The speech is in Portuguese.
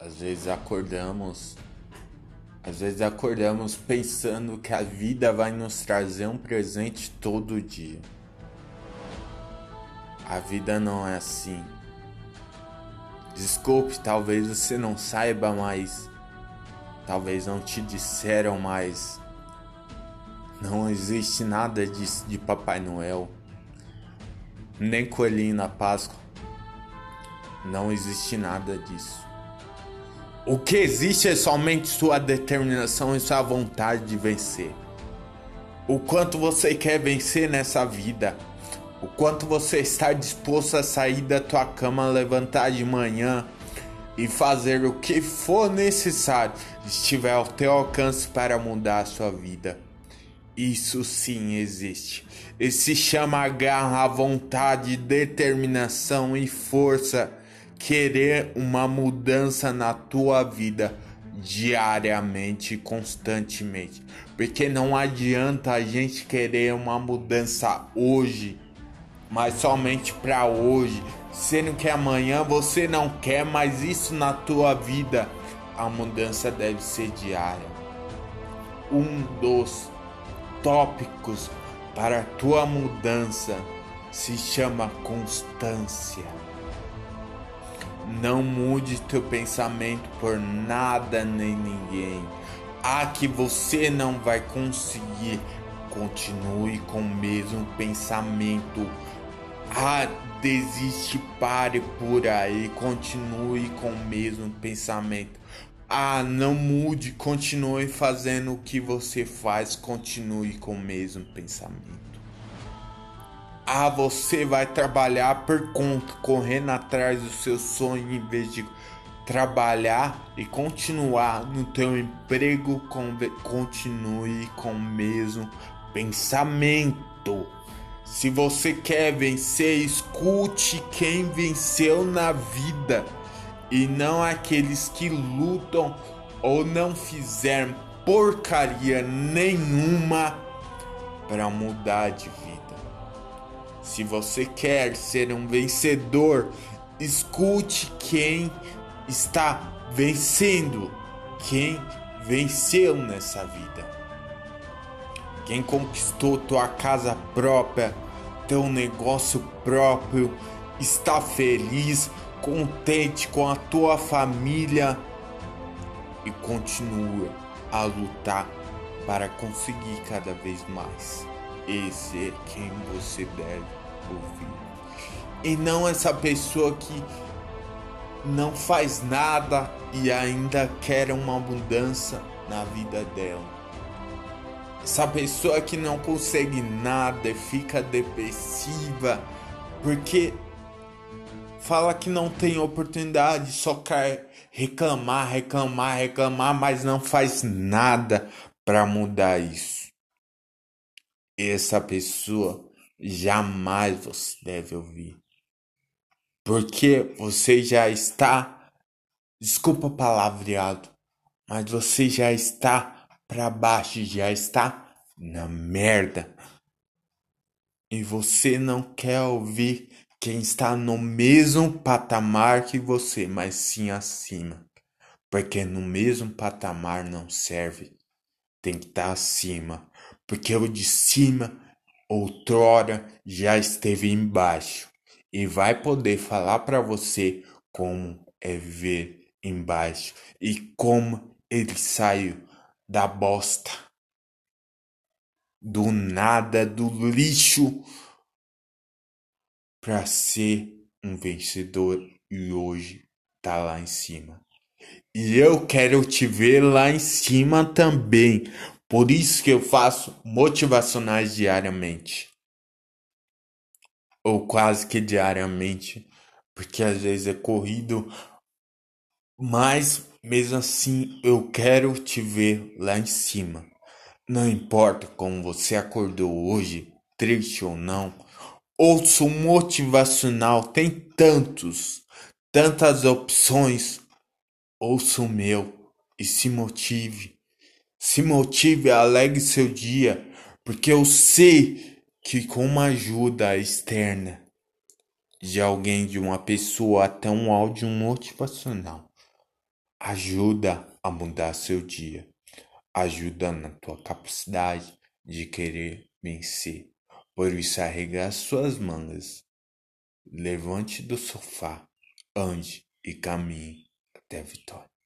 Às vezes acordamos, às vezes acordamos pensando que a vida vai nos trazer um presente todo dia. A vida não é assim. Desculpe, talvez você não saiba, mas talvez não te disseram, mas não existe nada disso de Papai Noel, nem coelhinho na Páscoa. Não existe nada disso. O que existe é somente sua determinação e sua vontade de vencer. O quanto você quer vencer nessa vida. O quanto você está disposto a sair da tua cama, levantar de manhã e fazer o que for necessário, estiver ao teu alcance para mudar a sua vida. Isso sim existe. E se chama garra, vontade, determinação e força querer uma mudança na tua vida diariamente, constantemente. Porque não adianta a gente querer uma mudança hoje, mas somente para hoje, sendo que amanhã você não quer mais isso na tua vida. A mudança deve ser diária. Um dos tópicos para a tua mudança se chama constância. Não mude teu pensamento por nada nem ninguém. Ah, que você não vai conseguir. Continue com o mesmo pensamento. Ah, desiste, pare por aí. Continue com o mesmo pensamento. Ah, não mude, continue fazendo o que você faz, continue com o mesmo pensamento. Ah, você vai trabalhar por conta, correndo atrás do seu sonho em vez de trabalhar e continuar no teu emprego, continue com o mesmo pensamento. Se você quer vencer, escute quem venceu na vida e não aqueles que lutam ou não fizeram porcaria nenhuma para mudar de vida. Se você quer ser um vencedor, escute quem está vencendo, quem venceu nessa vida. Quem conquistou tua casa própria, teu negócio próprio, está feliz, contente com a tua família e continua a lutar para conseguir cada vez mais. Esse é quem você deve E não essa pessoa que não faz nada e ainda quer uma mudança na vida dela. Essa pessoa que não consegue nada e fica depressiva porque fala que não tem oportunidade, só quer reclamar, reclamar, reclamar, mas não faz nada para mudar isso. Essa pessoa jamais você deve ouvir. Porque você já está, desculpa palavreado, mas você já está para baixo, já está na merda. E você não quer ouvir quem está no mesmo patamar que você, mas sim acima. Porque no mesmo patamar não serve. Tem que estar acima. Porque o de cima outrora já esteve embaixo e vai poder falar para você como é ver embaixo e como ele saiu da bosta, do nada, do lixo para ser um vencedor e hoje tá lá em cima. E eu quero te ver lá em cima também, por isso que eu faço motivacionais diariamente. Ou quase que diariamente, porque às vezes é corrido, mas mesmo assim eu quero te ver lá em cima. Não importa como você acordou hoje, triste ou não, ouço motivacional, tem tantos, tantas opções. Ouça o meu e se motive. Se motive, alegre seu dia, porque eu sei que com uma ajuda externa de alguém, de uma pessoa, até um áudio motivacional, ajuda a mudar seu dia, ajuda na tua capacidade de querer vencer. Por isso, arregace suas mangas, levante do sofá, ande e caminhe até a vitória.